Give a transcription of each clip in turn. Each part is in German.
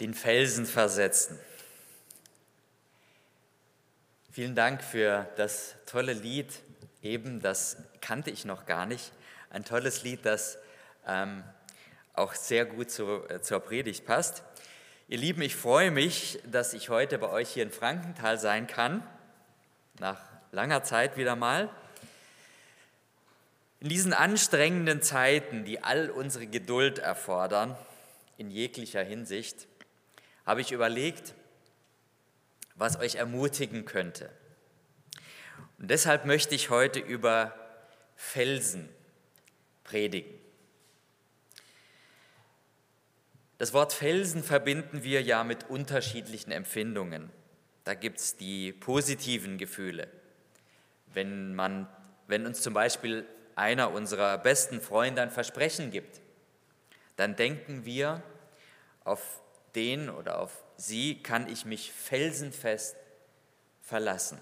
den Felsen versetzen. Vielen Dank für das tolle Lied. Eben, das kannte ich noch gar nicht. Ein tolles Lied, das ähm, auch sehr gut zu, äh, zur Predigt passt. Ihr Lieben, ich freue mich, dass ich heute bei euch hier in Frankenthal sein kann. Nach langer Zeit wieder mal. In diesen anstrengenden Zeiten, die all unsere Geduld erfordern, in jeglicher Hinsicht, habe ich überlegt, was euch ermutigen könnte. Und deshalb möchte ich heute über Felsen predigen. Das Wort Felsen verbinden wir ja mit unterschiedlichen Empfindungen. Da gibt es die positiven Gefühle. Wenn, man, wenn uns zum Beispiel einer unserer besten Freunde ein Versprechen gibt, dann denken wir, auf den oder auf sie kann ich mich felsenfest verlassen.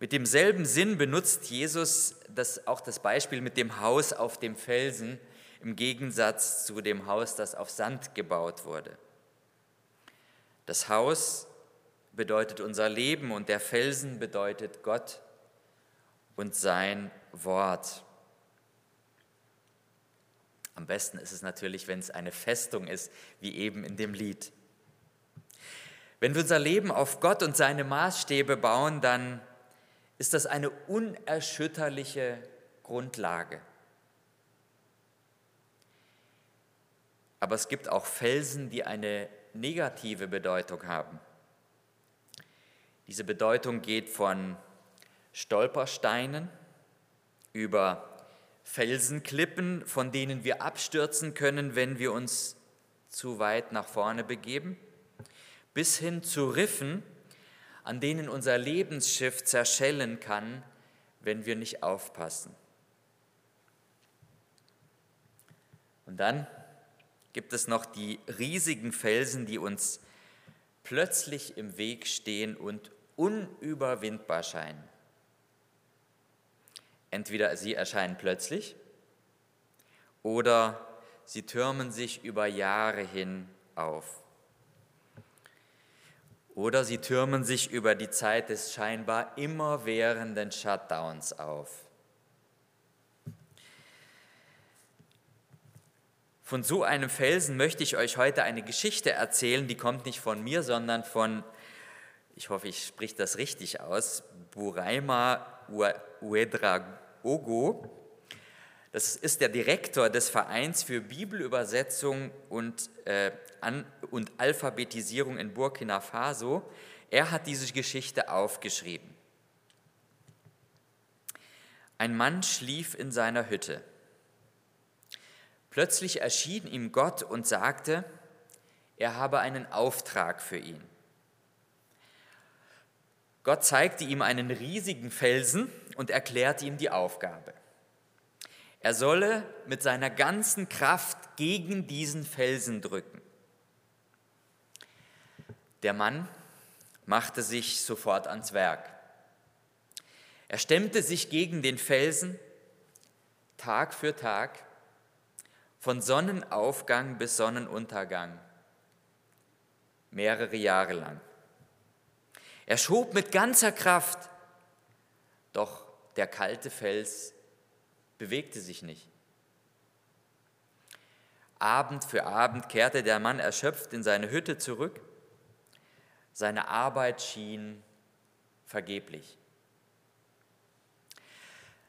Mit demselben Sinn benutzt Jesus das, auch das Beispiel mit dem Haus auf dem Felsen im Gegensatz zu dem Haus, das auf Sand gebaut wurde. Das Haus bedeutet unser Leben und der Felsen bedeutet Gott und sein Wort. Am besten ist es natürlich, wenn es eine Festung ist, wie eben in dem Lied. Wenn wir unser Leben auf Gott und seine Maßstäbe bauen, dann ist das eine unerschütterliche Grundlage. Aber es gibt auch Felsen, die eine negative Bedeutung haben. Diese Bedeutung geht von Stolpersteinen über Felsenklippen, von denen wir abstürzen können, wenn wir uns zu weit nach vorne begeben, bis hin zu Riffen, an denen unser Lebensschiff zerschellen kann, wenn wir nicht aufpassen. Und dann gibt es noch die riesigen Felsen, die uns plötzlich im Weg stehen und unüberwindbar scheinen. Entweder sie erscheinen plötzlich oder sie türmen sich über Jahre hin auf. Oder sie türmen sich über die Zeit des scheinbar immerwährenden Shutdowns auf. Von so einem Felsen möchte ich euch heute eine Geschichte erzählen, die kommt nicht von mir, sondern von, ich hoffe, ich spreche das richtig aus, Buraima Uedrag Ogo. Das ist der Direktor des Vereins für Bibelübersetzung und, äh, An und Alphabetisierung in Burkina Faso. Er hat diese Geschichte aufgeschrieben. Ein Mann schlief in seiner Hütte. Plötzlich erschien ihm Gott und sagte, er habe einen Auftrag für ihn. Gott zeigte ihm einen riesigen Felsen und erklärte ihm die Aufgabe. Er solle mit seiner ganzen Kraft gegen diesen Felsen drücken. Der Mann machte sich sofort ans Werk. Er stemmte sich gegen den Felsen Tag für Tag, von Sonnenaufgang bis Sonnenuntergang, mehrere Jahre lang. Er schob mit ganzer Kraft, doch der kalte Fels bewegte sich nicht. Abend für Abend kehrte der Mann erschöpft in seine Hütte zurück. Seine Arbeit schien vergeblich.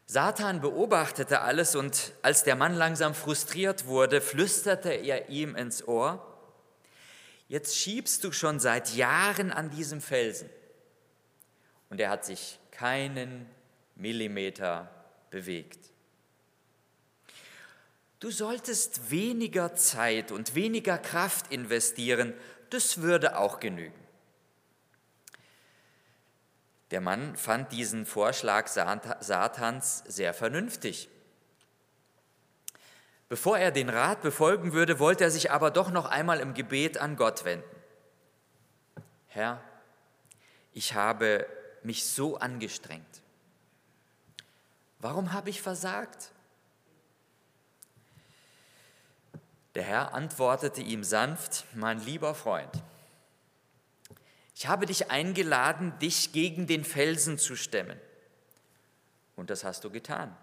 Satan beobachtete alles und als der Mann langsam frustriert wurde, flüsterte er ihm ins Ohr, jetzt schiebst du schon seit Jahren an diesem Felsen. Und er hat sich keinen Millimeter bewegt. Du solltest weniger Zeit und weniger Kraft investieren, das würde auch genügen. Der Mann fand diesen Vorschlag Satans sehr vernünftig. Bevor er den Rat befolgen würde, wollte er sich aber doch noch einmal im Gebet an Gott wenden. Herr, ich habe mich so angestrengt. Warum habe ich versagt? Der Herr antwortete ihm sanft, mein lieber Freund, ich habe dich eingeladen, dich gegen den Felsen zu stemmen. Und das hast du getan.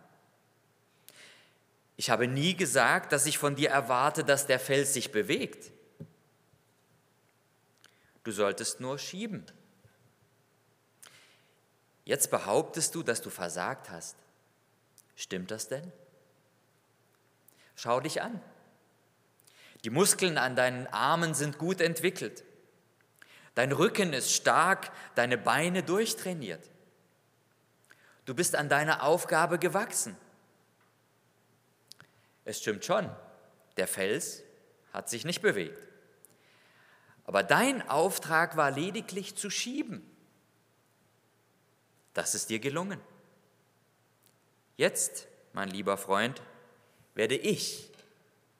Ich habe nie gesagt, dass ich von dir erwarte, dass der Fels sich bewegt. Du solltest nur schieben. Jetzt behauptest du, dass du versagt hast. Stimmt das denn? Schau dich an. Die Muskeln an deinen Armen sind gut entwickelt. Dein Rücken ist stark, deine Beine durchtrainiert. Du bist an deiner Aufgabe gewachsen. Es stimmt schon, der Fels hat sich nicht bewegt. Aber dein Auftrag war lediglich zu schieben. Das ist dir gelungen. Jetzt, mein lieber Freund, werde ich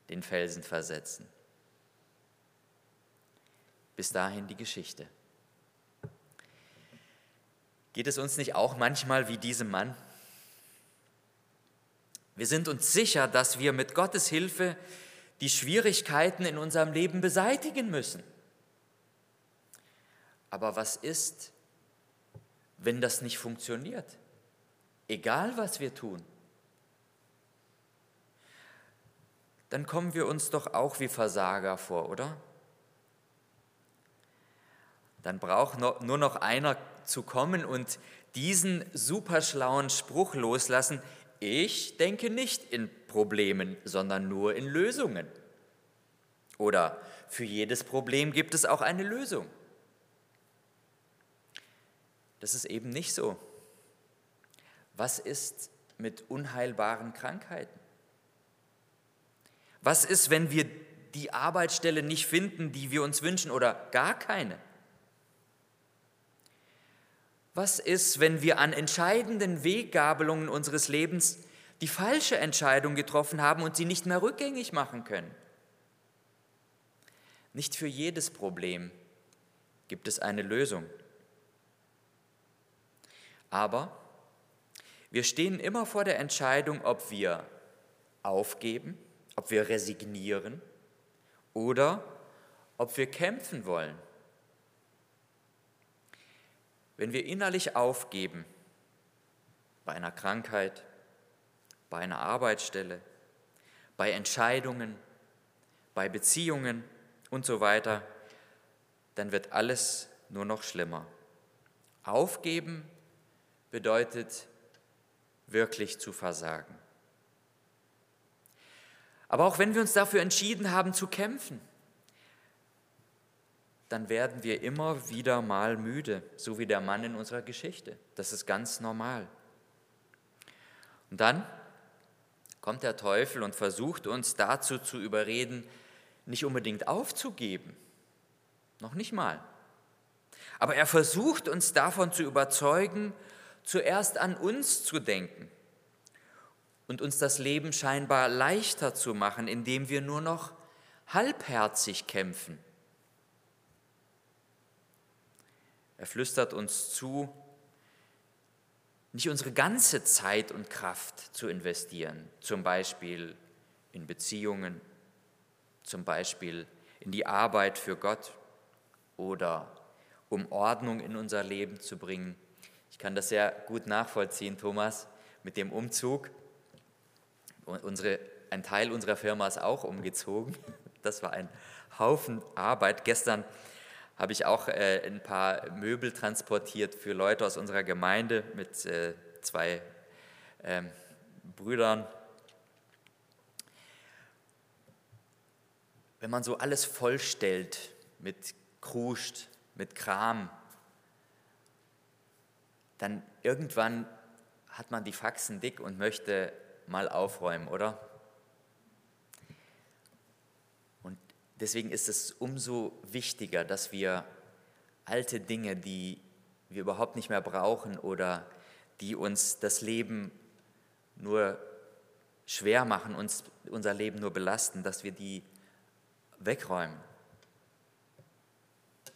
den Felsen versetzen. Bis dahin die Geschichte. Geht es uns nicht auch manchmal wie diesem Mann? Wir sind uns sicher, dass wir mit Gottes Hilfe die Schwierigkeiten in unserem Leben beseitigen müssen. Aber was ist, wenn das nicht funktioniert? Egal was wir tun. Dann kommen wir uns doch auch wie Versager vor, oder? Dann braucht nur noch einer zu kommen und diesen superschlauen Spruch loslassen, ich denke nicht in Problemen, sondern nur in Lösungen. Oder für jedes Problem gibt es auch eine Lösung. Das ist eben nicht so. Was ist mit unheilbaren Krankheiten? Was ist, wenn wir die Arbeitsstelle nicht finden, die wir uns wünschen oder gar keine? Was ist, wenn wir an entscheidenden Weggabelungen unseres Lebens die falsche Entscheidung getroffen haben und sie nicht mehr rückgängig machen können? Nicht für jedes Problem gibt es eine Lösung. Aber wir stehen immer vor der Entscheidung, ob wir aufgeben, ob wir resignieren oder ob wir kämpfen wollen. Wenn wir innerlich aufgeben, bei einer Krankheit, bei einer Arbeitsstelle, bei Entscheidungen, bei Beziehungen und so weiter, dann wird alles nur noch schlimmer. Aufgeben bedeutet wirklich zu versagen. Aber auch wenn wir uns dafür entschieden haben zu kämpfen, dann werden wir immer wieder mal müde, so wie der Mann in unserer Geschichte. Das ist ganz normal. Und dann kommt der Teufel und versucht uns dazu zu überreden, nicht unbedingt aufzugeben. Noch nicht mal. Aber er versucht uns davon zu überzeugen, zuerst an uns zu denken und uns das Leben scheinbar leichter zu machen, indem wir nur noch halbherzig kämpfen Er flüstert uns zu, nicht unsere ganze Zeit und Kraft zu investieren, zum Beispiel in Beziehungen, zum Beispiel in die Arbeit für Gott oder um Ordnung in unser Leben zu bringen. Kann das sehr gut nachvollziehen, Thomas, mit dem Umzug. Unsere, ein Teil unserer Firma ist auch umgezogen. Das war ein Haufen Arbeit. Gestern habe ich auch äh, ein paar Möbel transportiert für Leute aus unserer Gemeinde mit äh, zwei ähm, Brüdern. Wenn man so alles vollstellt mit Kruscht, mit Kram, dann irgendwann hat man die Faxen dick und möchte mal aufräumen, oder? Deswegen ist es umso wichtiger, dass wir alte Dinge, die wir überhaupt nicht mehr brauchen oder die uns das Leben nur schwer machen, uns unser Leben nur belasten, dass wir die wegräumen,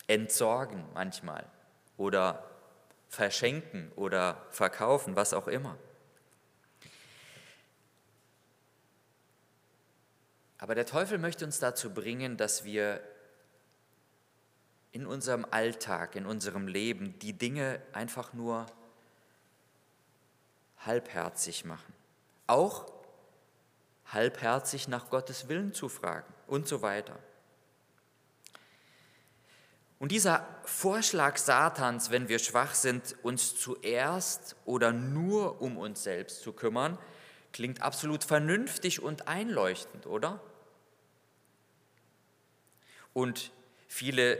entsorgen manchmal oder verschenken oder verkaufen, was auch immer. Aber der Teufel möchte uns dazu bringen, dass wir in unserem Alltag, in unserem Leben die Dinge einfach nur halbherzig machen. Auch halbherzig nach Gottes Willen zu fragen und so weiter. Und dieser Vorschlag Satans, wenn wir schwach sind, uns zuerst oder nur um uns selbst zu kümmern, klingt absolut vernünftig und einleuchtend, oder? Und viele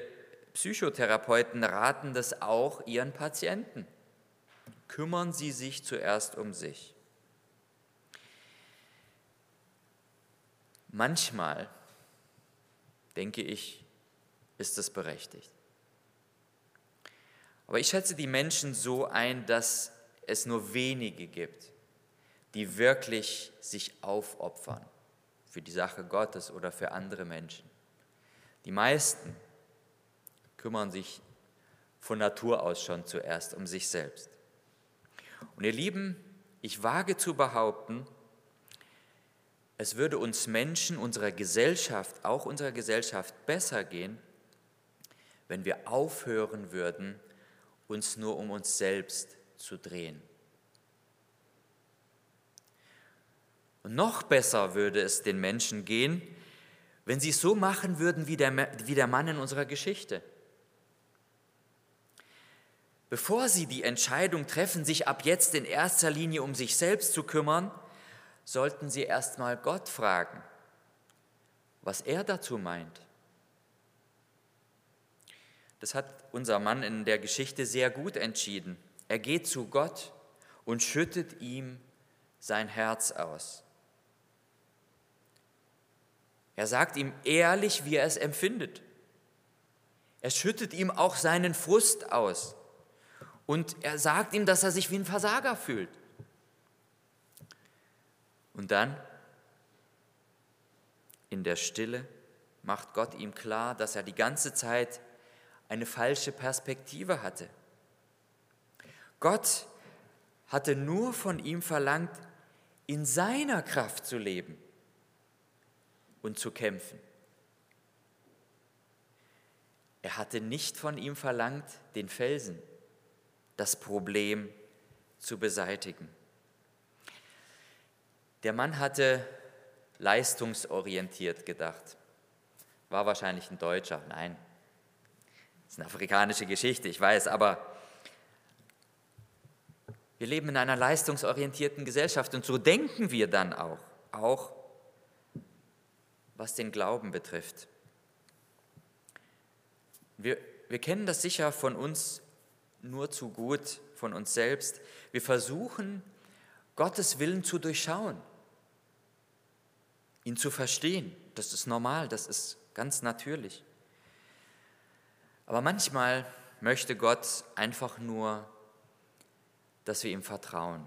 Psychotherapeuten raten das auch ihren Patienten. Kümmern Sie sich zuerst um sich. Manchmal, denke ich, ist das berechtigt. Aber ich schätze die Menschen so ein, dass es nur wenige gibt, die wirklich sich aufopfern für die Sache Gottes oder für andere Menschen. Die meisten kümmern sich von Natur aus schon zuerst um sich selbst. Und ihr Lieben, ich wage zu behaupten, es würde uns Menschen, unserer Gesellschaft, auch unserer Gesellschaft besser gehen, wenn wir aufhören würden, uns nur um uns selbst zu drehen. Und noch besser würde es den Menschen gehen, wenn sie es so machen würden wie der, wie der Mann in unserer Geschichte. Bevor sie die Entscheidung treffen, sich ab jetzt in erster Linie um sich selbst zu kümmern, sollten sie erstmal Gott fragen, was er dazu meint. Das hat unser Mann in der Geschichte sehr gut entschieden. Er geht zu Gott und schüttet ihm sein Herz aus. Er sagt ihm ehrlich, wie er es empfindet. Er schüttet ihm auch seinen Frust aus. Und er sagt ihm, dass er sich wie ein Versager fühlt. Und dann, in der Stille, macht Gott ihm klar, dass er die ganze Zeit eine falsche Perspektive hatte. Gott hatte nur von ihm verlangt, in seiner Kraft zu leben und zu kämpfen. Er hatte nicht von ihm verlangt, den Felsen das Problem zu beseitigen. Der Mann hatte leistungsorientiert gedacht. War wahrscheinlich ein Deutscher, nein. Das ist eine afrikanische Geschichte, ich weiß, aber wir leben in einer leistungsorientierten Gesellschaft und so denken wir dann auch, auch was den Glauben betrifft. Wir, wir kennen das sicher von uns nur zu gut von uns selbst. Wir versuchen, Gottes Willen zu durchschauen, ihn zu verstehen. Das ist normal, das ist ganz natürlich. Aber manchmal möchte Gott einfach nur, dass wir ihm vertrauen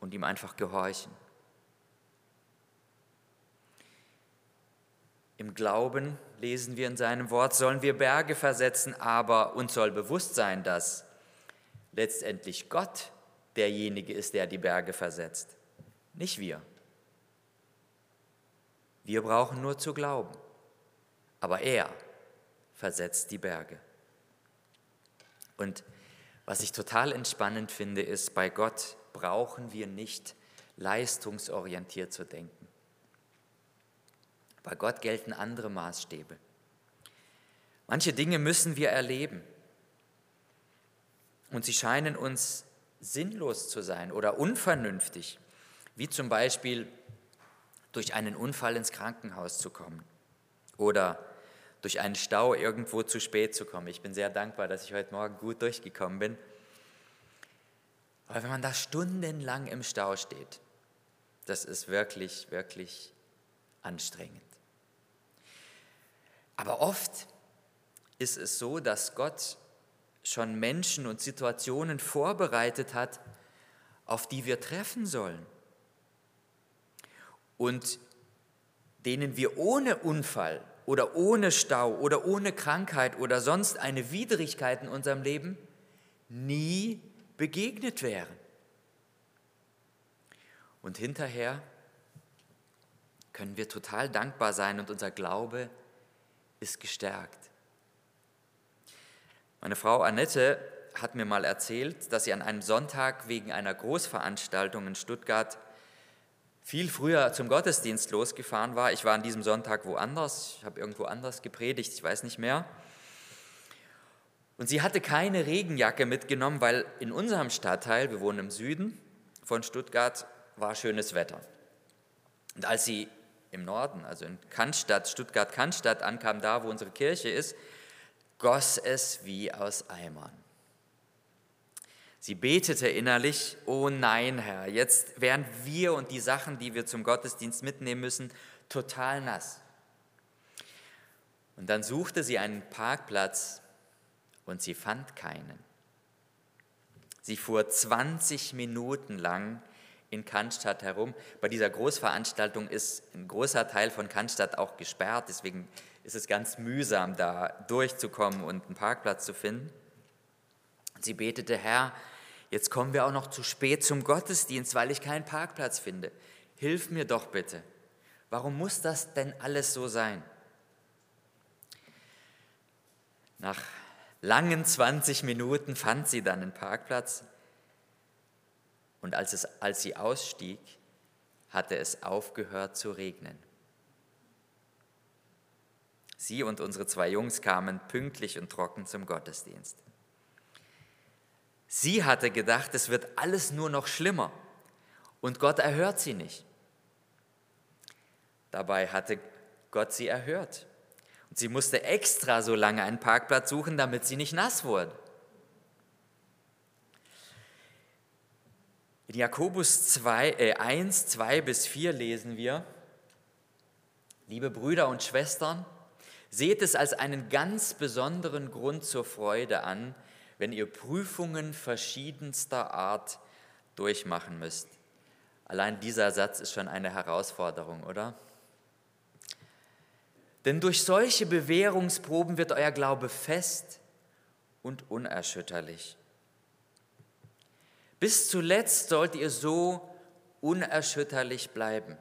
und ihm einfach gehorchen. Im Glauben, lesen wir in seinem Wort, sollen wir Berge versetzen, aber uns soll bewusst sein, dass letztendlich Gott derjenige ist, der die Berge versetzt, nicht wir. Wir brauchen nur zu glauben, aber er versetzt die Berge. Und was ich total entspannend finde, ist, bei Gott brauchen wir nicht leistungsorientiert zu denken. Bei Gott gelten andere Maßstäbe. Manche Dinge müssen wir erleben. Und sie scheinen uns sinnlos zu sein oder unvernünftig, wie zum Beispiel durch einen Unfall ins Krankenhaus zu kommen oder durch einen Stau irgendwo zu spät zu kommen. Ich bin sehr dankbar, dass ich heute Morgen gut durchgekommen bin. Aber wenn man da stundenlang im Stau steht, das ist wirklich, wirklich anstrengend. Aber oft ist es so, dass Gott schon Menschen und Situationen vorbereitet hat, auf die wir treffen sollen und denen wir ohne Unfall oder ohne Stau oder ohne Krankheit oder sonst eine Widrigkeit in unserem Leben nie begegnet wären. Und hinterher können wir total dankbar sein und unser Glaube ist gestärkt. Meine Frau Annette hat mir mal erzählt, dass sie an einem Sonntag wegen einer Großveranstaltung in Stuttgart viel früher zum Gottesdienst losgefahren war. Ich war an diesem Sonntag woanders, ich habe irgendwo anders gepredigt, ich weiß nicht mehr. Und sie hatte keine Regenjacke mitgenommen, weil in unserem Stadtteil, wir wohnen im Süden von Stuttgart, war schönes Wetter. Und als sie im Norden, also in Cannstatt, Stuttgart-Cannstatt ankam, da wo unsere Kirche ist, goss es wie aus Eimern. Sie betete innerlich, oh nein, Herr, jetzt wären wir und die Sachen, die wir zum Gottesdienst mitnehmen müssen, total nass. Und dann suchte sie einen Parkplatz und sie fand keinen. Sie fuhr 20 Minuten lang in Cannstatt herum. Bei dieser Großveranstaltung ist ein großer Teil von Cannstatt auch gesperrt, deswegen ist es ganz mühsam, da durchzukommen und einen Parkplatz zu finden. Sie betete, Herr, Jetzt kommen wir auch noch zu spät zum Gottesdienst, weil ich keinen Parkplatz finde. Hilf mir doch bitte. Warum muss das denn alles so sein? Nach langen 20 Minuten fand sie dann einen Parkplatz und als, es, als sie ausstieg, hatte es aufgehört zu regnen. Sie und unsere zwei Jungs kamen pünktlich und trocken zum Gottesdienst. Sie hatte gedacht, es wird alles nur noch schlimmer und Gott erhört sie nicht. Dabei hatte Gott sie erhört. Und sie musste extra so lange einen Parkplatz suchen, damit sie nicht nass wurde. In Jakobus 2, äh 1, 2 bis 4 lesen wir, liebe Brüder und Schwestern, seht es als einen ganz besonderen Grund zur Freude an, wenn ihr Prüfungen verschiedenster Art durchmachen müsst. Allein dieser Satz ist schon eine Herausforderung, oder? Denn durch solche Bewährungsproben wird euer Glaube fest und unerschütterlich. Bis zuletzt sollt ihr so unerschütterlich bleiben,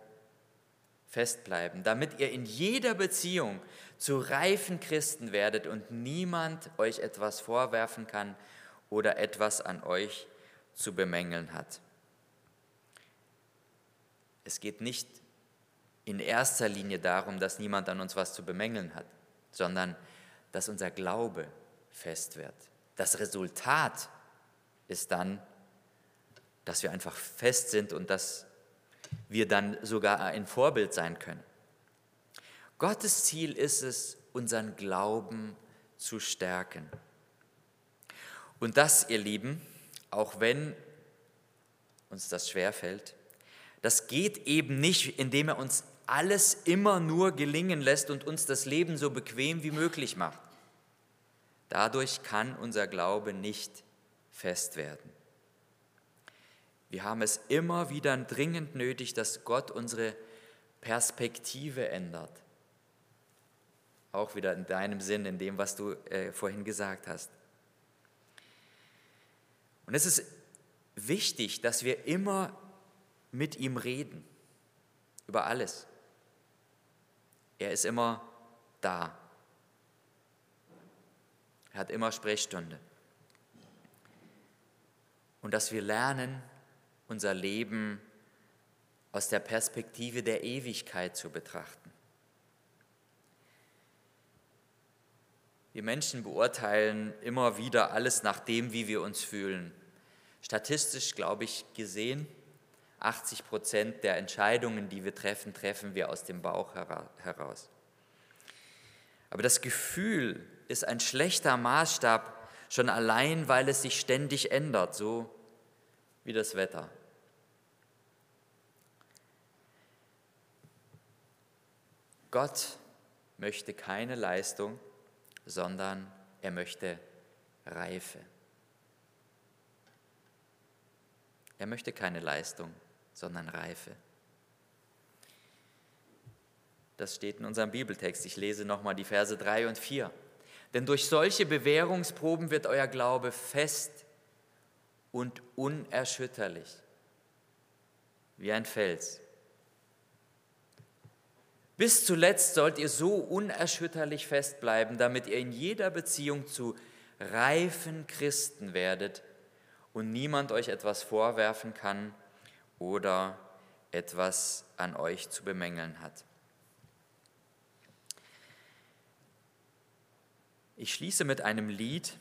festbleiben, damit ihr in jeder Beziehung zu reifen Christen werdet und niemand euch etwas vorwerfen kann oder etwas an euch zu bemängeln hat. Es geht nicht in erster Linie darum, dass niemand an uns was zu bemängeln hat, sondern dass unser Glaube fest wird. Das Resultat ist dann, dass wir einfach fest sind und dass wir dann sogar ein Vorbild sein können. Gottes Ziel ist es, unseren Glauben zu stärken. Und das, ihr Lieben, auch wenn uns das schwerfällt, das geht eben nicht, indem er uns alles immer nur gelingen lässt und uns das Leben so bequem wie möglich macht. Dadurch kann unser Glaube nicht fest werden. Wir haben es immer wieder dringend nötig, dass Gott unsere Perspektive ändert auch wieder in deinem Sinn, in dem, was du äh, vorhin gesagt hast. Und es ist wichtig, dass wir immer mit ihm reden, über alles. Er ist immer da. Er hat immer Sprechstunde. Und dass wir lernen, unser Leben aus der Perspektive der Ewigkeit zu betrachten. Wir Menschen beurteilen immer wieder alles nach dem, wie wir uns fühlen. Statistisch, glaube ich, gesehen, 80 Prozent der Entscheidungen, die wir treffen, treffen wir aus dem Bauch heraus. Aber das Gefühl ist ein schlechter Maßstab, schon allein, weil es sich ständig ändert, so wie das Wetter. Gott möchte keine Leistung, sondern er möchte Reife. Er möchte keine Leistung, sondern Reife. Das steht in unserem Bibeltext. Ich lese nochmal die Verse 3 und 4. Denn durch solche Bewährungsproben wird euer Glaube fest und unerschütterlich, wie ein Fels. Bis zuletzt sollt ihr so unerschütterlich festbleiben, damit ihr in jeder Beziehung zu reifen Christen werdet und niemand euch etwas vorwerfen kann oder etwas an euch zu bemängeln hat. Ich schließe mit einem Lied,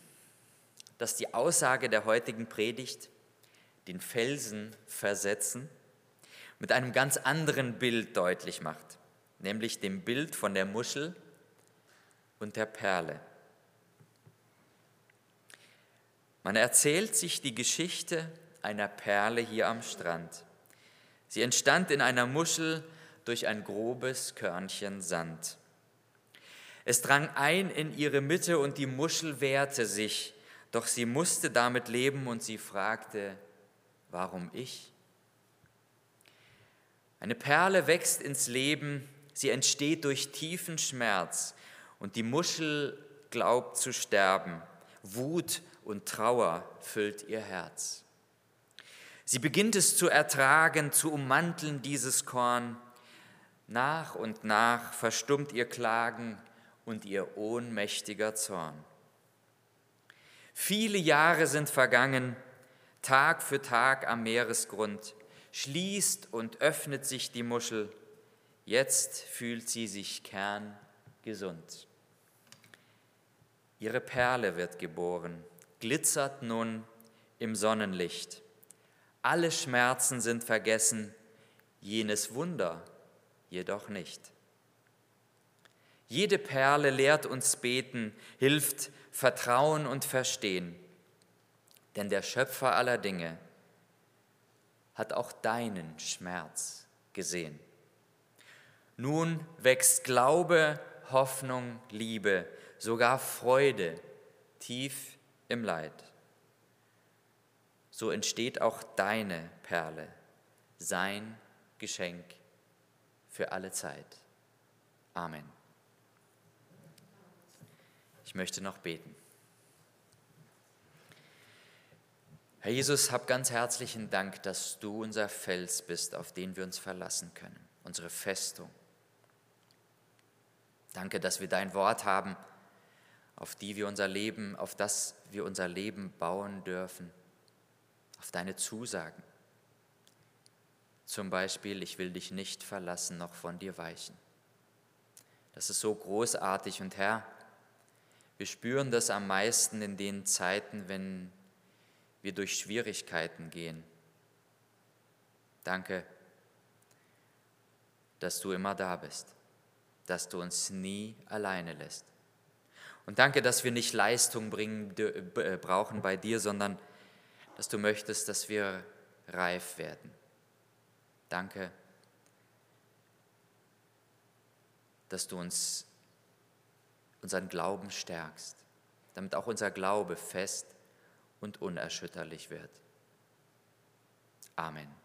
das die Aussage der heutigen Predigt, den Felsen versetzen, mit einem ganz anderen Bild deutlich macht, nämlich dem Bild von der Muschel und der Perle. Man erzählt sich die Geschichte einer Perle hier am Strand. Sie entstand in einer Muschel durch ein grobes Körnchen Sand. Es drang ein in ihre Mitte und die Muschel wehrte sich, doch sie musste damit leben und sie fragte, warum ich? Eine Perle wächst ins Leben, sie entsteht durch tiefen Schmerz und die Muschel glaubt zu sterben. Wut und Trauer füllt ihr Herz. Sie beginnt es zu ertragen, zu ummanteln dieses Korn. Nach und nach verstummt ihr Klagen und ihr ohnmächtiger Zorn. Viele Jahre sind vergangen, Tag für Tag am Meeresgrund, schließt und öffnet sich die Muschel, jetzt fühlt sie sich kerngesund. Ihre Perle wird geboren, glitzert nun im Sonnenlicht. Alle Schmerzen sind vergessen, jenes Wunder jedoch nicht. Jede Perle lehrt uns beten, hilft Vertrauen und Verstehen. Denn der Schöpfer aller Dinge hat auch deinen Schmerz gesehen. Nun wächst Glaube, Hoffnung, Liebe, sogar Freude tief im Leid. So entsteht auch deine Perle, sein Geschenk für alle Zeit. Amen. Ich möchte noch beten. Herr Jesus, hab ganz herzlichen Dank, dass du unser Fels bist, auf den wir uns verlassen können, unsere Festung. Danke, dass wir dein Wort haben, auf die wir unser Leben, auf das wir unser Leben bauen dürfen, auf deine Zusagen. Zum Beispiel, ich will dich nicht verlassen, noch von dir weichen. Das ist so großartig und Herr, wir spüren das am meisten in den Zeiten, wenn wir durch Schwierigkeiten gehen. Danke, dass du immer da bist, dass du uns nie alleine lässt. Und danke, dass wir nicht Leistung bringen, äh, brauchen bei dir, sondern dass du möchtest, dass wir reif werden. Danke, dass du uns unseren Glauben stärkst, damit auch unser Glaube fest und unerschütterlich wird. Amen.